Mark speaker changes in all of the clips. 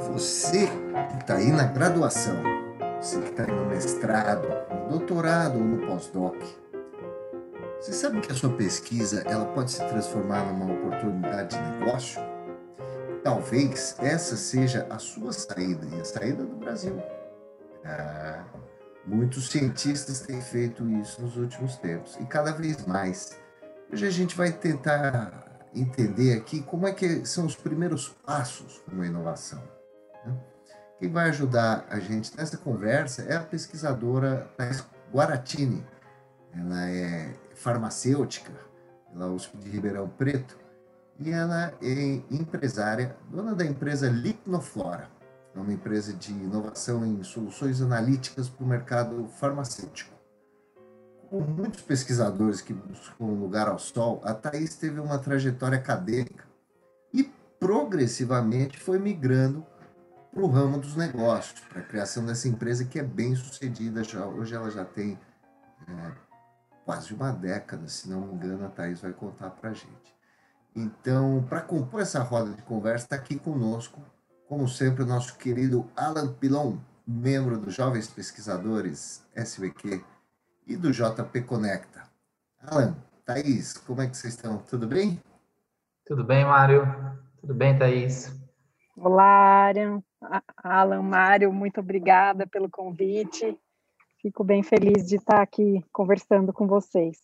Speaker 1: Você que está aí na graduação, você que está aí no mestrado, no doutorado ou no pós-doc, você sabe que a sua pesquisa ela pode se transformar numa oportunidade de negócio? Talvez essa seja a sua saída e a saída do Brasil. Ah, muitos cientistas têm feito isso nos últimos tempos e cada vez mais. Hoje a gente vai tentar entender aqui como é que são os primeiros passos uma inovação. Né? Quem vai ajudar a gente nessa conversa é a pesquisadora Thais Guaratini. Ela é farmacêutica pela USP de Ribeirão Preto e ela é empresária, dona da empresa Licnoflora, é uma empresa de inovação em soluções analíticas para o mercado farmacêutico. Com muitos pesquisadores que buscam um lugar ao sol, a Thais teve uma trajetória acadêmica e progressivamente foi migrando para o ramo dos negócios, para a criação dessa empresa que é bem sucedida. Já, hoje ela já tem é, quase uma década, se não me engano, a Thais vai contar para a gente. Então, para compor essa roda de conversa, está aqui conosco, como sempre, o nosso querido Alan Pilon, membro dos Jovens Pesquisadores SBQ e do JP Conecta. Alan, Thaís, como é que vocês estão? Tudo bem?
Speaker 2: Tudo bem, Mário? Tudo bem, Thaís?
Speaker 3: Olá, Alan, Mário, muito obrigada pelo convite. Fico bem feliz de estar aqui conversando com vocês.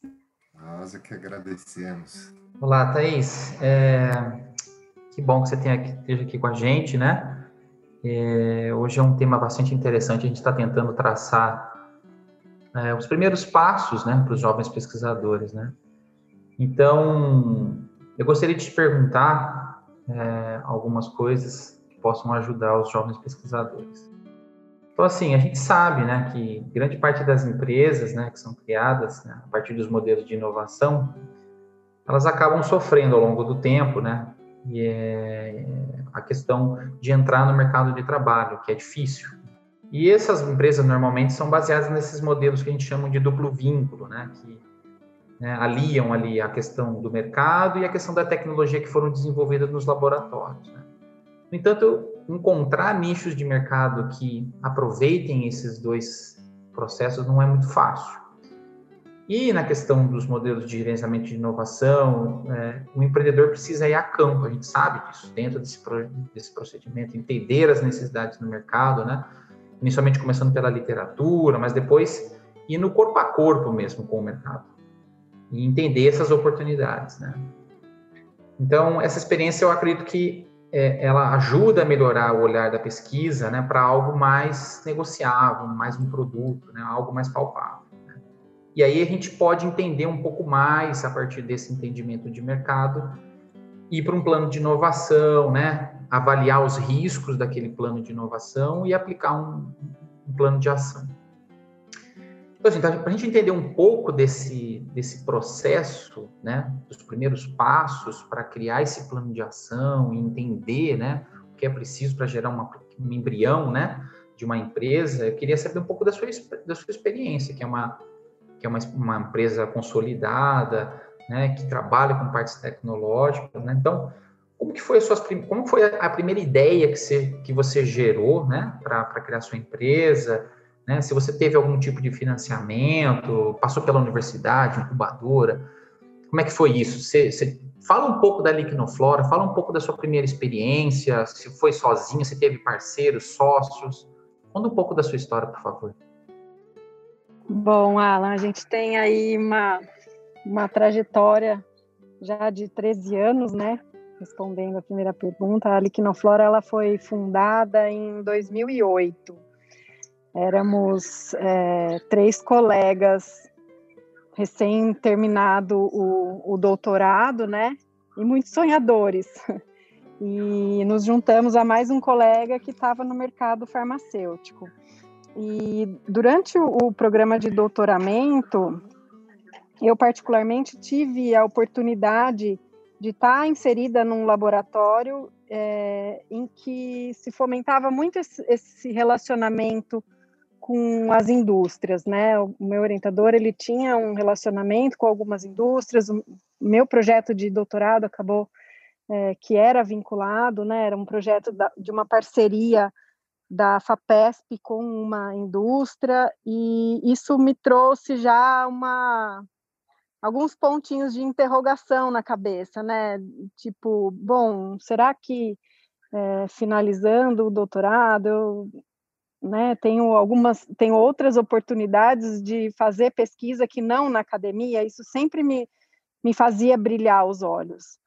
Speaker 1: Nós é que agradecemos.
Speaker 2: Olá, Thaís. É... Que bom que você tenha aqui, esteja aqui com a gente, né? É... Hoje é um tema bastante interessante. A gente está tentando traçar é, os primeiros passos, né, para os jovens pesquisadores, né? Então, eu gostaria de te perguntar é, algumas coisas possam ajudar os jovens pesquisadores. Então, assim, a gente sabe, né, que grande parte das empresas, né, que são criadas né, a partir dos modelos de inovação, elas acabam sofrendo ao longo do tempo, né, e é a questão de entrar no mercado de trabalho, que é difícil. E essas empresas normalmente são baseadas nesses modelos que a gente chama de duplo vínculo, né, que né, aliam ali a questão do mercado e a questão da tecnologia que foram desenvolvidas nos laboratórios. Né. No entanto, encontrar nichos de mercado que aproveitem esses dois processos não é muito fácil. E na questão dos modelos de gerenciamento de inovação, é, o empreendedor precisa ir a campo, a gente sabe disso, dentro desse, desse procedimento, entender as necessidades do mercado, né? inicialmente começando pela literatura, mas depois ir no corpo a corpo mesmo com o mercado e entender essas oportunidades. Né? Então, essa experiência eu acredito que é, ela ajuda a melhorar o olhar da pesquisa né, para algo mais negociável, mais um produto, né, algo mais palpável. Né? E aí a gente pode entender um pouco mais a partir desse entendimento de mercado, ir para um plano de inovação, né, avaliar os riscos daquele plano de inovação e aplicar um, um plano de ação. Então, assim, para a gente entender um pouco desse, desse processo, né, dos primeiros passos para criar esse plano de ação e entender, né, o que é preciso para gerar uma, um embrião, né, de uma empresa, eu queria saber um pouco da sua, da sua experiência, que é uma, que é uma, uma empresa consolidada, né, que trabalha com partes tecnológicas, né, então, como que foi a sua, como foi a primeira ideia que você, que você gerou, né, para criar sua empresa, né? Se você teve algum tipo de financiamento, passou pela universidade, incubadora, como é que foi isso? Você, você fala um pouco da Liquinoflora, fala um pouco da sua primeira experiência, se foi sozinha, se teve parceiros, sócios. Conta um pouco da sua história, por favor.
Speaker 3: Bom, Alan, a gente tem aí uma, uma trajetória já de 13 anos, né? Respondendo a primeira pergunta, a Liquinoflora ela foi fundada em 2008 Éramos é, três colegas, recém terminado o, o doutorado, né? E muitos sonhadores. E nos juntamos a mais um colega que estava no mercado farmacêutico. E durante o, o programa de doutoramento, eu particularmente tive a oportunidade de estar tá inserida num laboratório é, em que se fomentava muito esse, esse relacionamento com as indústrias, né? O meu orientador ele tinha um relacionamento com algumas indústrias. O meu projeto de doutorado acabou é, que era vinculado, né, era um projeto da, de uma parceria da FAPESP com uma indústria, e isso me trouxe já uma alguns pontinhos de interrogação na cabeça, né? Tipo, bom, será que é, finalizando o doutorado eu né, tenho algumas, tenho outras oportunidades de fazer pesquisa que não na academia, isso sempre me, me fazia brilhar os olhos.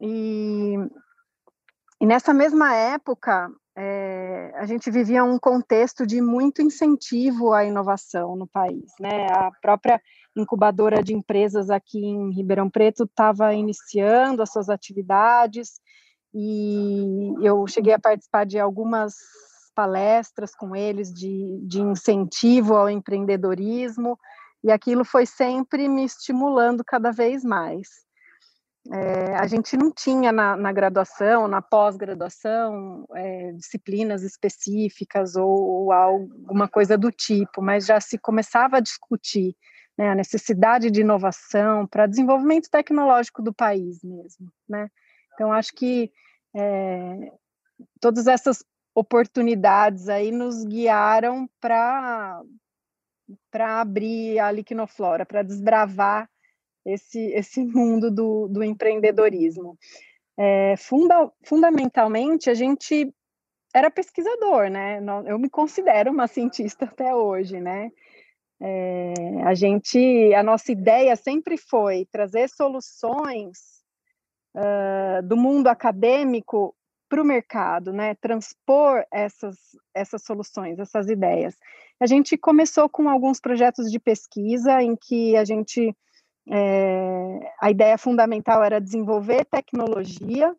Speaker 3: E, e nessa mesma época, é, a gente vivia um contexto de muito incentivo à inovação no país. Né? A própria incubadora de empresas aqui em Ribeirão Preto estava iniciando as suas atividades e eu cheguei a participar de algumas palestras com eles de, de incentivo ao empreendedorismo e aquilo foi sempre me estimulando cada vez mais. É, a gente não tinha na, na graduação, na pós-graduação, é, disciplinas específicas ou, ou, alguma coisa do tipo, mas já se começava a discutir né, a necessidade de inovação para desenvolvimento tecnológico do país mesmo. Né? Então, acho que é, todas essas oportunidades aí nos guiaram para para abrir a liquinoflora, para desbravar esse, esse mundo do, do empreendedorismo. É, funda, fundamentalmente, a gente era pesquisador, né? Eu me considero uma cientista até hoje, né? É, a gente, a nossa ideia sempre foi trazer soluções uh, do mundo acadêmico para o mercado, né? Transpor essas, essas soluções, essas ideias. A gente começou com alguns projetos de pesquisa em que a gente é, a ideia fundamental era desenvolver tecnologia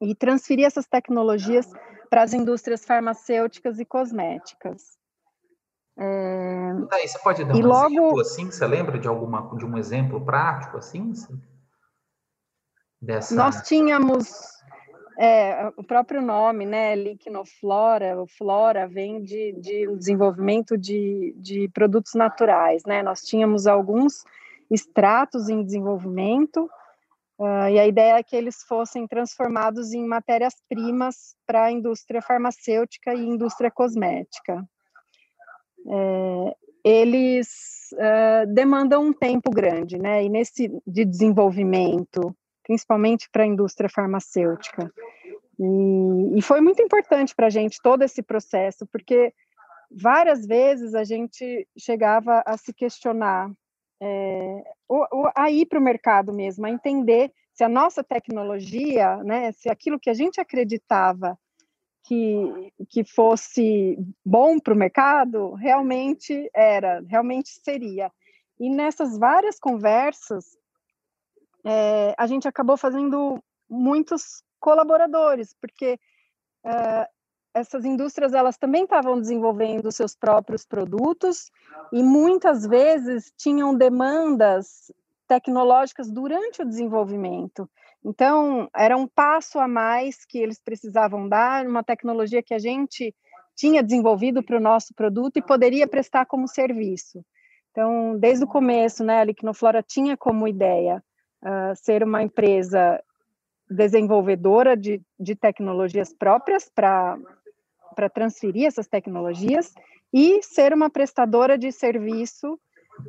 Speaker 3: e transferir essas tecnologias para as indústrias farmacêuticas e cosméticas.
Speaker 2: É, Daí, você pode dar um logo, exemplo assim? Você lembra de alguma de um exemplo prático assim?
Speaker 3: Dessa... Nós tínhamos é, o próprio nome, né, liquinoflora, o flora vem de, de desenvolvimento de, de produtos naturais, né, nós tínhamos alguns extratos em desenvolvimento, uh, e a ideia é que eles fossem transformados em matérias-primas para a indústria farmacêutica e indústria cosmética. É, eles uh, demandam um tempo grande, né, e nesse de desenvolvimento, principalmente para a indústria farmacêutica. E, e foi muito importante para a gente todo esse processo, porque várias vezes a gente chegava a se questionar é, ou, ou a ir para o mercado mesmo, a entender se a nossa tecnologia, né, se aquilo que a gente acreditava que, que fosse bom para o mercado, realmente era, realmente seria. E nessas várias conversas, é, a gente acabou fazendo muitos colaboradores, porque uh, essas indústrias elas também estavam desenvolvendo seus próprios produtos e muitas vezes tinham demandas tecnológicas durante o desenvolvimento. Então, era um passo a mais que eles precisavam dar, uma tecnologia que a gente tinha desenvolvido para o nosso produto e poderia prestar como serviço. Então, desde o começo, né, a Liquinoflora tinha como ideia uh, ser uma empresa desenvolvedora de, de tecnologias próprias para para transferir essas tecnologias e ser uma prestadora de serviço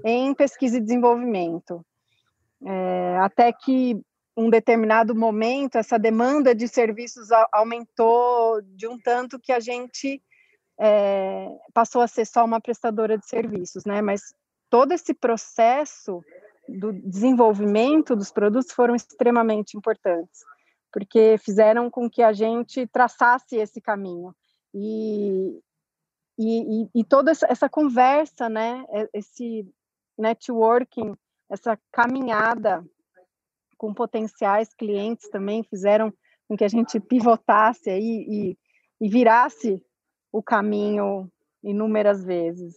Speaker 3: em pesquisa e desenvolvimento. É, até que um determinado momento essa demanda de serviços aumentou de um tanto que a gente é, passou a ser só uma prestadora de serviços, né? Mas todo esse processo do desenvolvimento dos produtos foram extremamente importantes, porque fizeram com que a gente traçasse esse caminho. E, e, e, toda essa conversa, né, esse networking, essa caminhada com potenciais clientes também fizeram com que a gente pivotasse aí e, e virasse o caminho inúmeras vezes.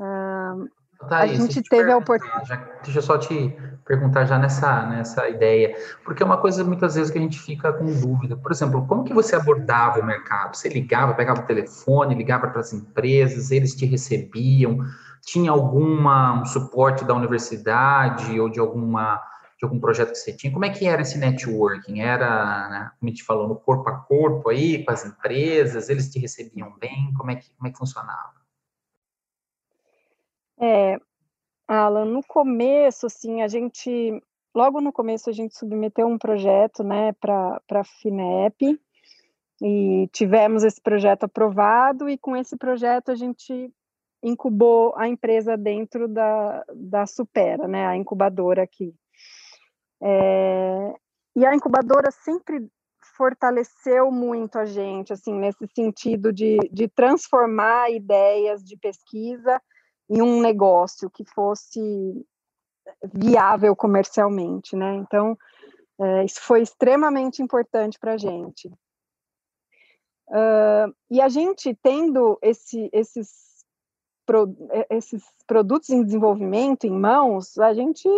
Speaker 3: Uh,
Speaker 2: a gente teve a oportunidade. Deixa eu só te perguntar já nessa, nessa ideia, porque é uma coisa muitas vezes que a gente fica com dúvida. Por exemplo, como que você abordava o mercado? Você ligava, pegava o telefone, ligava para as empresas, eles te recebiam? Tinha alguma um suporte da universidade ou de alguma de algum projeto que você tinha. Como é que era esse networking? Era, né, como a gente falou, no corpo a corpo aí, com as empresas? Eles te recebiam bem? Como é que, como é que funcionava?
Speaker 3: É, Alan, no começo, assim, a gente, logo no começo, a gente submeteu um projeto, né, para a FINEP, e tivemos esse projeto aprovado, e com esse projeto a gente incubou a empresa dentro da, da Supera, né, a incubadora aqui. É, e a incubadora sempre fortaleceu muito a gente, assim, nesse sentido de, de transformar ideias de pesquisa em um negócio que fosse viável comercialmente, né? Então, é, isso foi extremamente importante para a gente. Uh, e a gente tendo esse, esses, pro, esses produtos em desenvolvimento em mãos, a gente,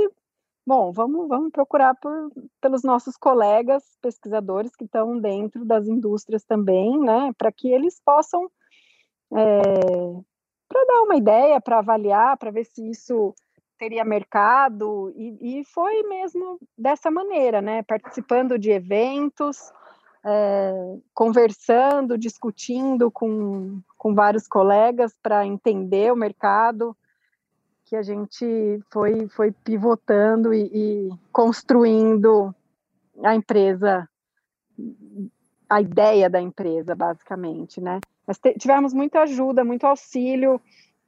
Speaker 3: bom, vamos, vamos procurar por, pelos nossos colegas pesquisadores que estão dentro das indústrias também, né, para que eles possam é, para dar uma ideia, para avaliar, para ver se isso teria mercado, e, e, foi mesmo dessa maneira, né? Participando de eventos, é, conversando, discutindo com, com vários colegas para entender o mercado, que a gente foi, foi pivotando e, e construindo a empresa, a ideia da empresa, basicamente, né? Mas tivemos muita ajuda, muito auxílio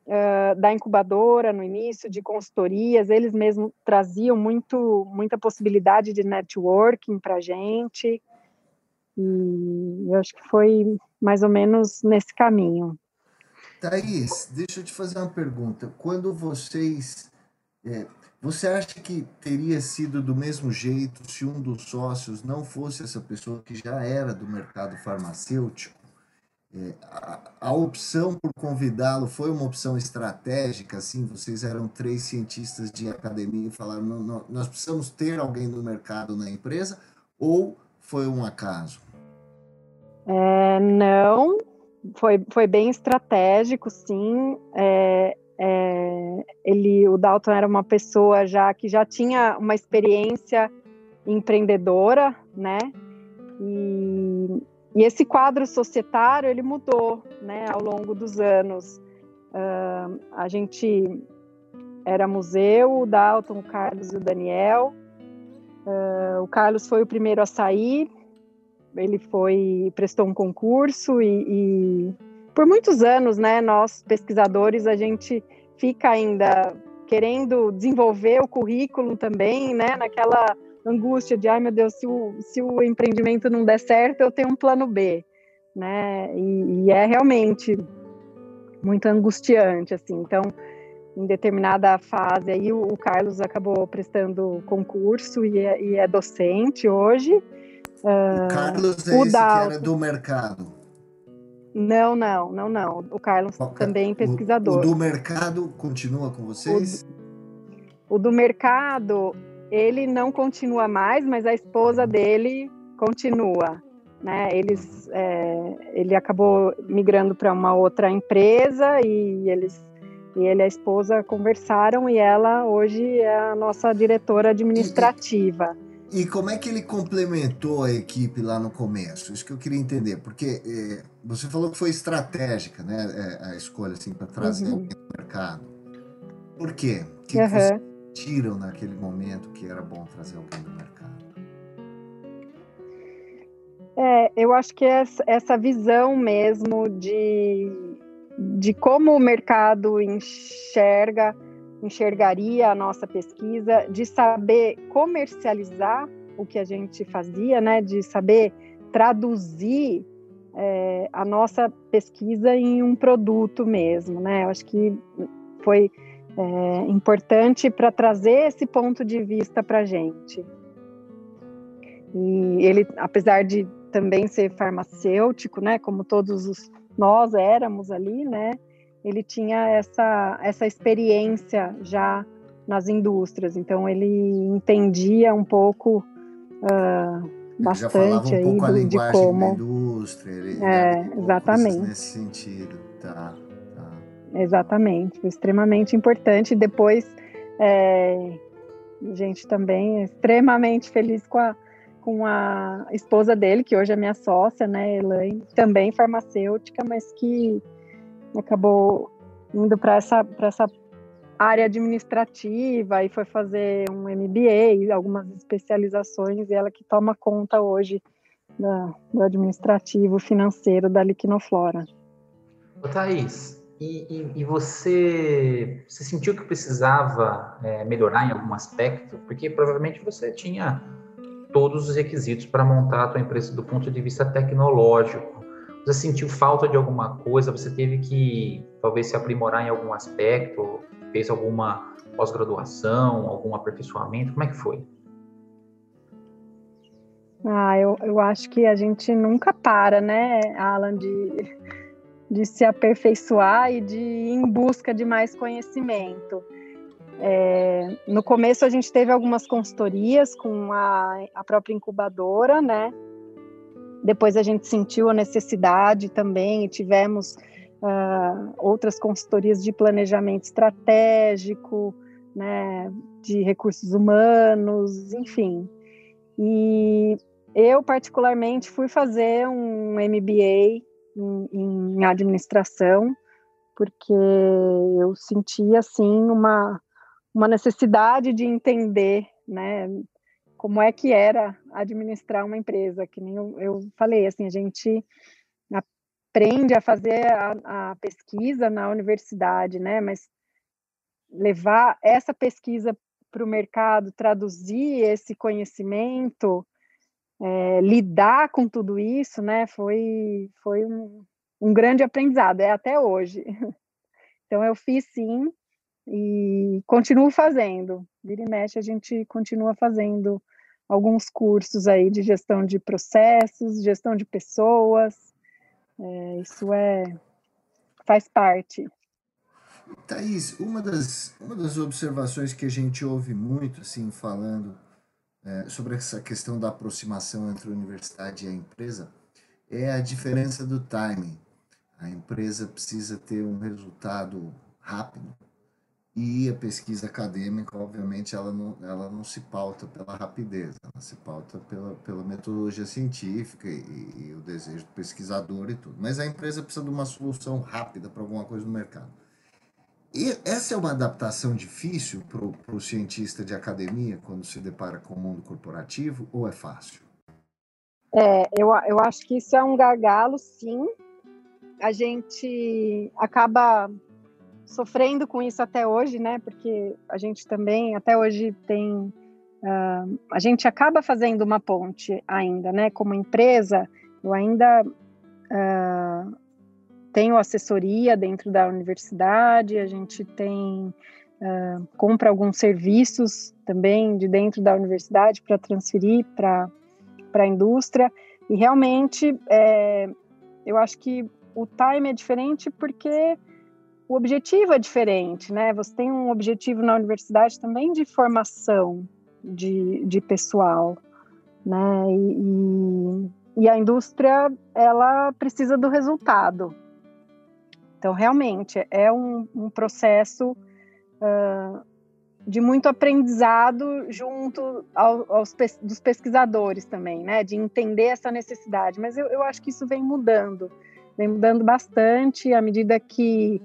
Speaker 3: uh, da incubadora no início, de consultorias, eles mesmos traziam muito, muita possibilidade de networking para a gente, e eu acho que foi mais ou menos nesse caminho.
Speaker 1: Thaís, deixa eu te fazer uma pergunta. Quando vocês. É, você acha que teria sido do mesmo jeito se um dos sócios não fosse essa pessoa que já era do mercado farmacêutico? É, a, a, opção por convidá-lo foi uma opção estratégica, assim, vocês eram três cientistas de academia e falaram, não, não, nós precisamos ter alguém no mercado na empresa, ou foi um acaso?
Speaker 3: É, não, foi, foi bem estratégico, sim. É, é, ele, o Dalton era uma pessoa já que já tinha uma experiência empreendedora, né? E e esse quadro societário ele mudou, né, ao longo dos anos. Uh, a gente era museu, o Dalton, o Carlos e o Daniel. Uh, o Carlos foi o primeiro a sair. Ele foi prestou um concurso e, e por muitos anos, né, nós pesquisadores a gente fica ainda querendo desenvolver o currículo também, né, naquela angústia de, ai meu Deus, se o, se o empreendimento não der certo, eu tenho um plano B, né? E, e é realmente muito angustiante, assim. Então, em determinada fase aí, o, o Carlos acabou prestando concurso e é, e é docente hoje.
Speaker 1: O Carlos é o esse que era do mercado.
Speaker 3: Não, não, não, não. O Carlos também pesquisador.
Speaker 1: O, o, do mercado continua com vocês?
Speaker 3: O, o do mercado, ele não continua mais, mas a esposa dele continua. Né? Eles, é, ele acabou migrando para uma outra empresa e eles e ele e a esposa conversaram e ela hoje é a nossa diretora administrativa.
Speaker 1: E, e como é que ele complementou a equipe lá no começo? Isso que eu queria entender, porque é, você falou que foi estratégica, né, é, a escolha assim para trazer uhum. o mercado. Por quê? Que uhum. você sentiram naquele momento que era bom trazer alguém do mercado?
Speaker 3: É, eu acho que essa, essa visão mesmo de, de como o mercado enxerga, enxergaria a nossa pesquisa, de saber comercializar o que a gente fazia, né, de saber traduzir é, a nossa pesquisa em um produto mesmo, né? Eu acho que foi é, importante para trazer esse ponto de vista para a gente. E ele, apesar de também ser farmacêutico, né, como todos os, nós éramos ali, né, ele tinha essa, essa experiência já nas indústrias, então ele entendia um pouco uh, bastante
Speaker 1: um
Speaker 3: aí
Speaker 1: do,
Speaker 3: de como
Speaker 1: indústria, ele
Speaker 3: é, exatamente
Speaker 1: nesse sentido, tá.
Speaker 3: Exatamente, foi extremamente importante. Depois, é, A gente também é extremamente feliz com a, com a esposa dele, que hoje é minha sócia, né, Elaine, também farmacêutica, mas que acabou indo para essa, essa área administrativa e foi fazer um MBA, algumas especializações, e ela que toma conta hoje da, do administrativo financeiro da Liquinoflora.
Speaker 2: Ô, Thaís, e, e, e, você, você sentiu que precisava é, melhorar em algum aspecto? Porque provavelmente você tinha todos os requisitos para montar a tua empresa do ponto de vista tecnológico. Você sentiu falta de alguma coisa? Você teve que talvez se aprimorar em algum aspecto? Fez alguma pós-graduação, algum aperfeiçoamento? Como é que foi?
Speaker 3: Ah, eu, eu acho que a gente nunca para, né, Alan, de, de se aperfeiçoar e de ir em busca de mais conhecimento. É, no começo a gente teve algumas consultorias com a, a própria incubadora, né? Depois a gente sentiu a necessidade também e tivemos uh, outras consultorias de planejamento estratégico, né? De recursos humanos, enfim. E eu, particularmente, fui fazer um MBA em, em administração, porque eu senti, assim, uma, uma necessidade de entender, né, como é que era administrar uma empresa, que nem eu, eu falei, assim, a gente aprende a fazer a, a pesquisa na universidade, né, mas levar essa pesquisa para o mercado, traduzir esse conhecimento, é, lidar com tudo isso, né, foi, foi um, um grande aprendizado, é até hoje. Então, eu fiz sim e continuo fazendo. Vira e mexe, a gente continua fazendo alguns cursos aí de gestão de processos, gestão de pessoas. É, isso é faz parte.
Speaker 1: Thaís, uma das, uma das observações que a gente ouve muito, assim, falando é, sobre essa questão da aproximação entre a universidade e a empresa, é a diferença do timing. A empresa precisa ter um resultado rápido e a pesquisa acadêmica, obviamente, ela não, ela não se pauta pela rapidez, ela se pauta pela, pela metodologia científica e, e o desejo do pesquisador e tudo. Mas a empresa precisa de uma solução rápida para alguma coisa no mercado. E essa é uma adaptação difícil para o cientista de academia quando se depara com o mundo corporativo ou é fácil?
Speaker 3: É, eu, eu acho que isso é um gargalo, sim. A gente acaba sofrendo com isso até hoje, né? Porque a gente também, até hoje, tem. Uh, a gente acaba fazendo uma ponte ainda, né? Como empresa, eu ainda. Uh, tenho assessoria dentro da universidade, a gente tem uh, compra alguns serviços também de dentro da universidade para transferir para a indústria e realmente é, eu acho que o time é diferente porque o objetivo é diferente, né? Você tem um objetivo na universidade também de formação de, de pessoal, né? E, e, a indústria ela precisa do resultado, então, realmente, é um, um processo uh, de muito aprendizado junto ao, aos dos pesquisadores também, né? De entender essa necessidade. Mas eu, eu acho que isso vem mudando, vem mudando bastante à medida que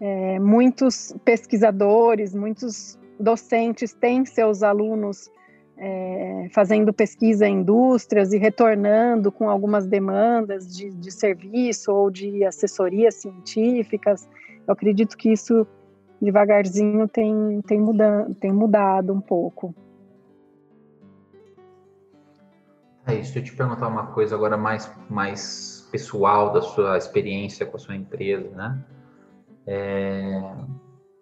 Speaker 3: é, muitos pesquisadores, muitos docentes têm seus alunos é, fazendo pesquisa em indústrias e retornando com algumas demandas de, de serviço ou de assessorias científicas. Eu acredito que isso devagarzinho tem, tem, mudado, tem mudado um pouco.
Speaker 2: É isso. Deixa eu te perguntar uma coisa agora mais, mais pessoal da sua experiência com a sua empresa, né? É,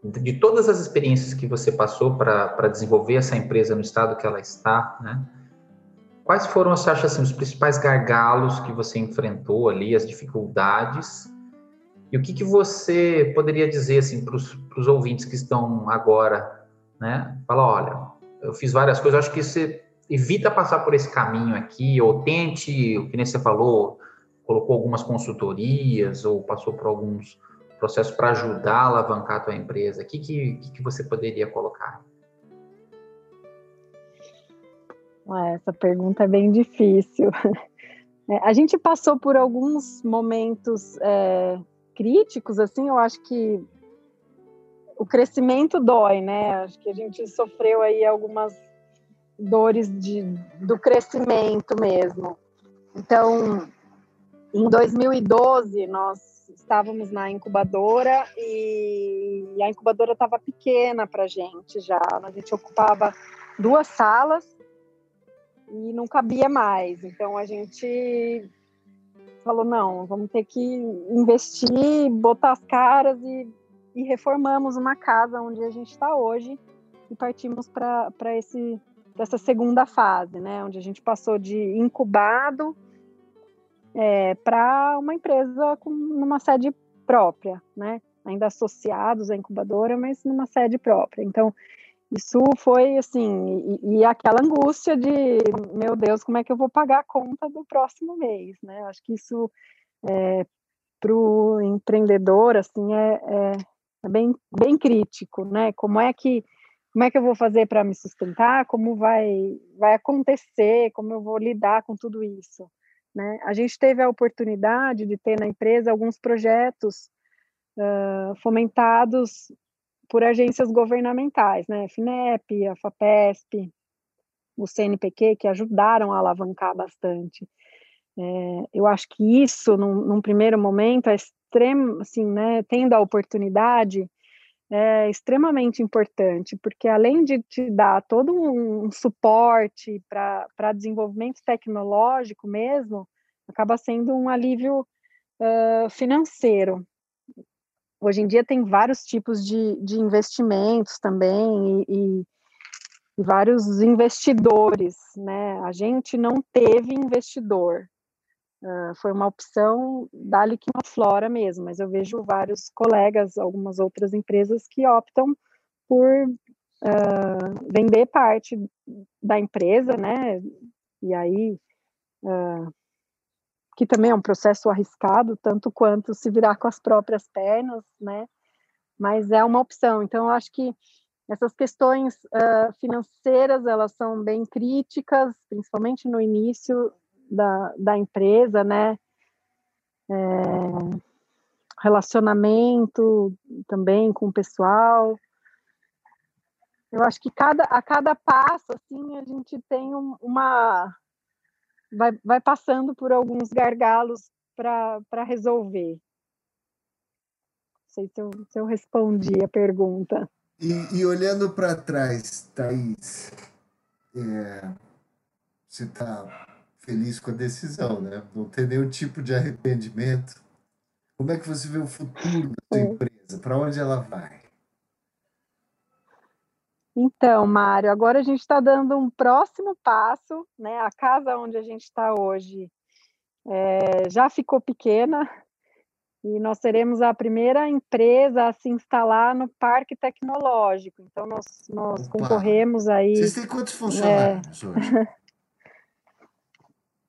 Speaker 2: de todas as experiências que você passou para desenvolver essa empresa no estado que ela está, né? Quais foram, você acha, assim, os principais gargalos que você enfrentou ali, as dificuldades? E o que, que você poderia dizer, assim, para os ouvintes que estão agora, né? Fala, olha, eu fiz várias coisas, acho que você evita passar por esse caminho aqui, ou tente, o que nem você falou, colocou algumas consultorias, ou passou por alguns processo para ajudar a alavancar a tua empresa? O que, que, que você poderia colocar?
Speaker 3: Essa pergunta é bem difícil. É, a gente passou por alguns momentos é, críticos, assim, eu acho que o crescimento dói, né? Acho que a gente sofreu aí algumas dores de, do crescimento mesmo. Então, em 2012, nós estávamos na incubadora e a incubadora estava pequena para gente já. A gente ocupava duas salas e não cabia mais. Então a gente falou: não, vamos ter que investir, botar as caras e, e reformamos uma casa onde a gente está hoje e partimos para dessa segunda fase, né, onde a gente passou de incubado é, para uma empresa com uma sede própria, né, ainda associados à incubadora, mas numa sede própria. Então isso foi assim, e, e, aquela angústia de, meu Deus, como é que eu vou pagar a conta do próximo mês, né? Acho que isso é, para o empreendedor assim é, é, é, bem, bem crítico, né? Como é que como é que eu vou fazer para me sustentar? Como vai vai acontecer? Como eu vou lidar com tudo isso? Né? A gente teve a oportunidade de ter na empresa alguns projetos uh, fomentados por agências governamentais, né? FINEP, a FAPESP, o CNPq, que ajudaram a alavancar bastante. É, eu acho que isso, num, num, primeiro momento, é extremo, assim, né? Tendo a oportunidade, é extremamente importante, porque além de te dar todo um, suporte para desenvolvimento tecnológico mesmo, acaba sendo um alívio uh, financeiro. Hoje em dia tem vários tipos de, de investimentos também e, e, e vários investidores, né? A gente não teve investidor, uh, foi uma opção da Liquimaflora mesmo, mas eu vejo vários colegas, algumas outras empresas que optam por uh, vender parte da empresa, né? E aí uh, que também é um processo arriscado, tanto quanto se virar com as próprias pernas, né? Mas é uma opção. Então, eu acho que essas questões financeiras, elas são bem críticas, principalmente no início da, da empresa, né? É, relacionamento também com o pessoal. Eu acho que cada, a cada passo, assim, a gente tem um, uma vai, vai passando por alguns gargalos para resolver. Não sei se eu, se eu respondi a pergunta.
Speaker 1: E, e olhando para trás, Thaís, é, você está feliz com a decisão, né? Não tem nenhum tipo de arrependimento. Como é que você vê o futuro da sua empresa? Para onde ela vai?
Speaker 3: Então, Mário, agora a gente está dando um próximo passo, né? A casa onde a gente está hoje é, já ficou pequena e nós seremos a primeira empresa a se instalar no parque tecnológico. Então, nós, nós concorremos aí.
Speaker 1: Vocês têm quantos funcionários é... hoje?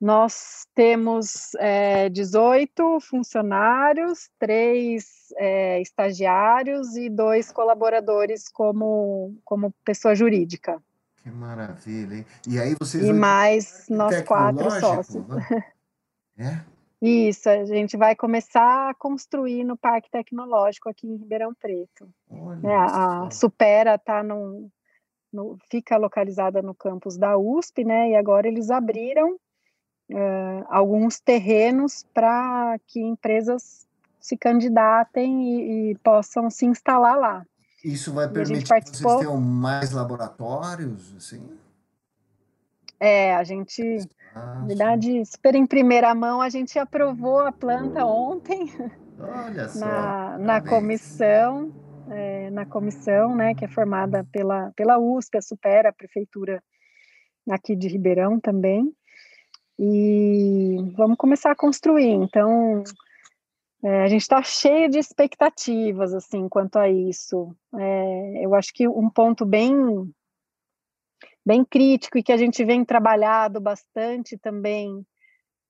Speaker 3: Nós temos é, 18 funcionários, três é, estagiários e dois colaboradores como, como pessoa jurídica.
Speaker 1: Que maravilha, hein? E aí vocês.
Speaker 3: E mais nós quatro sócios. Né? É? Isso, a gente vai começar a construir no Parque Tecnológico aqui em Ribeirão Preto. É, a Supera tá no, fica localizada no campus da USP, né? E agora eles abriram uh, alguns terrenos para que empresas se candidatem e, e, possam se instalar lá.
Speaker 1: Isso vai permitir que vocês tenham mais laboratórios, assim?
Speaker 3: É, a gente, ah, na verdade, super em primeira mão, a gente aprovou a planta ontem.
Speaker 1: Olha só.
Speaker 3: Na, na comissão, é, na comissão, né, que é formada pela, pela USP, a Supera, a prefeitura aqui de Ribeirão também e vamos começar a construir. Então, é, a gente está cheio de expectativas, assim, quanto a isso. É, eu acho que um ponto bem, bem crítico e que a gente vem trabalhado bastante também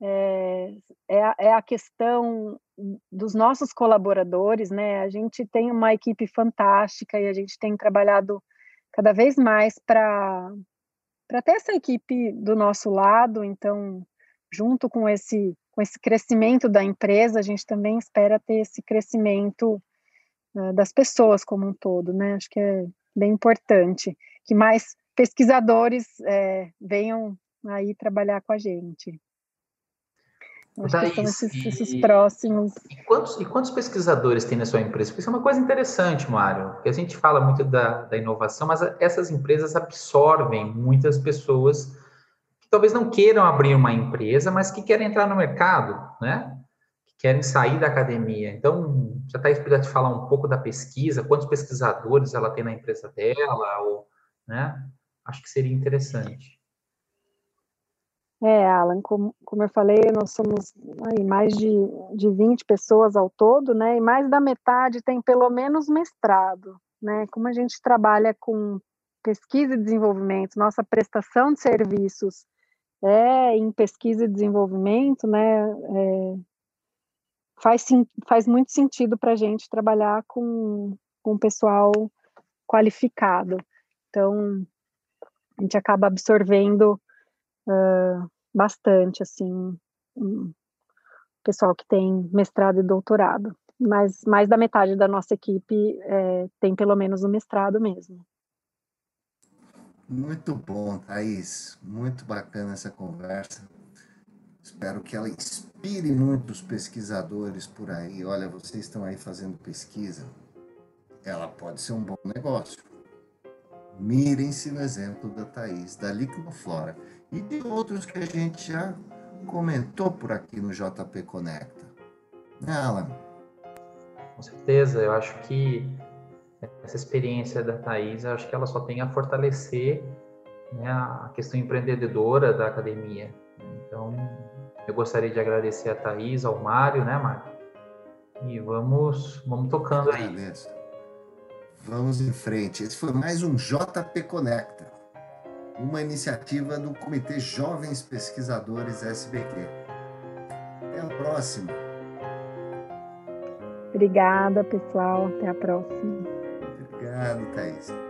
Speaker 3: é, é, a, é a questão dos nossos colaboradores, né? A gente tem uma equipe fantástica e a gente tem trabalhado cada vez mais para para ter essa equipe do nosso lado, então, junto com esse, com esse crescimento da empresa, a gente também espera ter esse crescimento uh, das pessoas como um todo, né? Acho que é bem importante que mais pesquisadores é, venham aí trabalhar com a gente. Acho que são esses, esses próximos.
Speaker 2: E quantos, e quantos pesquisadores tem na sua empresa? Porque isso é uma coisa interessante, Mário, porque a gente fala muito da, da inovação, mas essas empresas absorvem muitas pessoas que talvez não queiram abrir uma empresa, mas que querem entrar no mercado, né? Que querem sair da academia. Então, já está podia te falar um pouco da pesquisa, quantos pesquisadores ela tem na empresa dela, ou, né? Acho que seria interessante.
Speaker 3: É, Alan, como, como eu falei, nós somos aí, mais de, de 20 pessoas ao todo, né? E mais da metade tem pelo menos mestrado, né? Como a gente trabalha com pesquisa e desenvolvimento, nossa prestação de serviços é em pesquisa e desenvolvimento, né? É, faz, faz muito sentido para a gente trabalhar com, com pessoal qualificado. Então, a gente acaba absorvendo uh, bastante, assim, um pessoal que tem mestrado e doutorado. Mas mais da metade da nossa equipe é, tem pelo menos um mestrado mesmo.
Speaker 1: Muito bom, Thaís. Muito bacana essa conversa. Espero que ela inspire muitos pesquisadores por aí. Olha, vocês estão aí fazendo pesquisa. Ela pode ser um bom negócio. Mirem-se no exemplo da Thaís, da Liquidoflora e de outros que a gente já comentou por aqui no JP Conecta. Né, Alan?
Speaker 2: Com certeza, eu acho que essa experiência da Thaís, eu acho que ela só tem a fortalecer né, a questão empreendedora da academia. Então, eu gostaria de agradecer a Thaís, ao Mário, né, Mário? E vamos, vamos tocando aí. Beleza.
Speaker 1: Vamos em frente. Esse foi mais um JP Conecta, uma iniciativa do Comitê Jovens Pesquisadores SBQ. Até a próxima.
Speaker 3: Obrigada, pessoal. Até a próxima.
Speaker 1: Obrigado, Thaís.